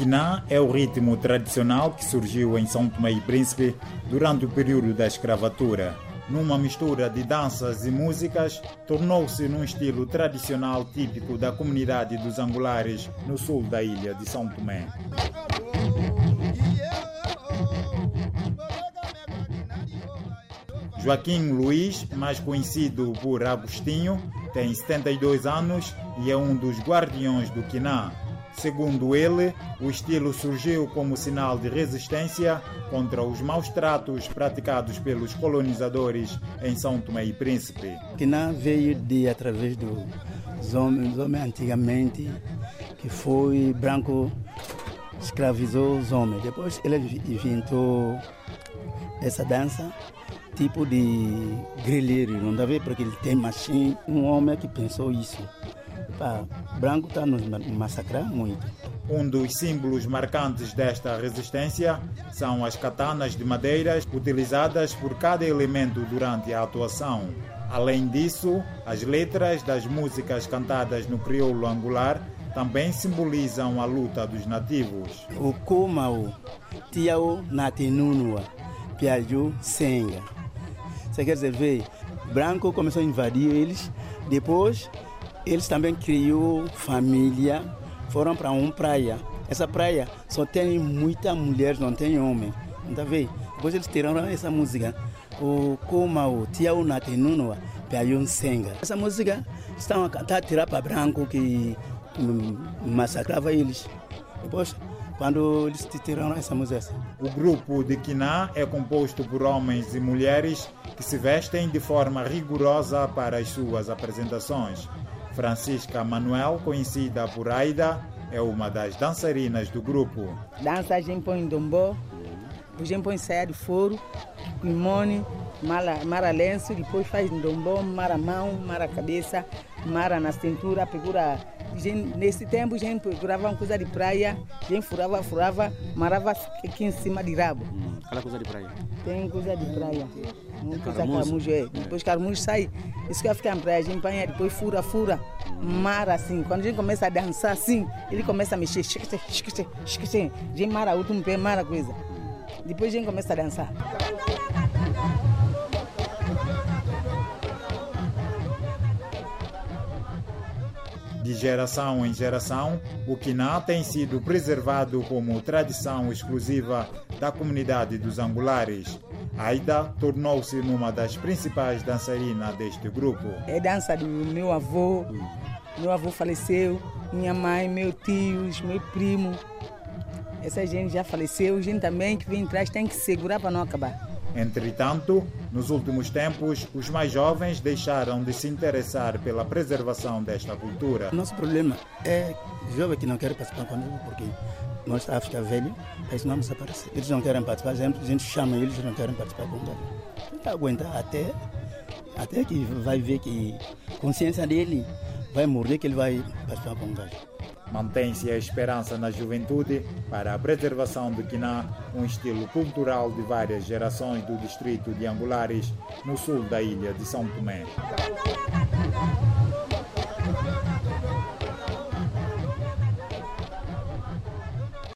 Quiná é o ritmo tradicional que surgiu em São Tomé e Príncipe durante o período da escravatura. Numa mistura de danças e músicas, tornou-se num estilo tradicional típico da comunidade dos angulares no sul da ilha de São Tomé. Joaquim Luiz, mais conhecido por Agostinho, tem 72 anos e é um dos guardiões do Quiná. Segundo ele, o estilo surgiu como sinal de resistência contra os maus tratos praticados pelos colonizadores em São Tomé e Príncipe. Quiná veio de através dos homens, homens antigamente, que foi branco escravizou os homens. Depois ele inventou essa dança tipo de grelheiro, não dá ver porque ele tem machine, um homem que pensou isso. Pá, branco está nos massacrar muito. Um dos símbolos marcantes desta resistência são as katanas de madeiras utilizadas por cada elemento durante a atuação. Além disso, as letras das músicas cantadas no crioulo angular também simbolizam a luta dos nativos. O Kumau, Tiao Natinunua, Piaju Senga. Você quer dizer, ver, branco começou a invadir eles, depois eles também criou família, foram para uma praia. Essa praia só tem muitas mulheres, não tem homem. Tá vendo? Depois eles tiraram essa música. O Kumau, Tiao Natinunua, Piaju Senga. Essa música estão a tirar para branco que massacrava eles. Depois, quando eles tiraram essa música. O grupo de Quiná é composto por homens e mulheres que se vestem de forma rigorosa para as suas apresentações. Francisca Manuel, conhecida por Aida, é uma das dançarinas do grupo. Dança a gente põe dombó, gente põe saia de foro, limone, mara, mara lenço, depois faz dombó, mara mão, mara cabeça, mara na cintura, pegura Gente, nesse tempo a gente procurava uma coisa de praia, a gente furava, furava, marava aqui em cima de rabo. Hum, aquela coisa de praia? Tem coisa de praia. Uma coisa caramujo, é. Depois caramujo sai, isso que vai ficar em praia, a gente apanha, depois fura, fura, mara assim. Quando a gente começa a dançar assim, ele começa a mexer, chique, chique, chique, a gente mara o último pé, mara coisa. Depois a gente começa a dançar. De geração em geração, o Quiná tem sido preservado como tradição exclusiva da comunidade dos angulares. Aida tornou-se uma das principais dançarinas deste grupo. É dança do meu avô, meu avô faleceu, minha mãe, meu tios, meu primo. Essa gente já faleceu, gente também que vem atrás tem que segurar para não acabar. Entretanto, nos últimos tempos, os mais jovens deixaram de se interessar pela preservação desta cultura. Nosso problema é jovens que não querem participar conosco porque nós ficar velho, eles não desaparecem. Eles não querem participar, a gente chama eles não querem participar conosco. Que aguentar até, até que vai ver que a consciência dele vai morrer que ele vai participar com o gajo. Mantém-se a esperança na juventude para a preservação de Quiná, um estilo cultural de várias gerações do distrito de Angulares, no sul da ilha de São Tomé.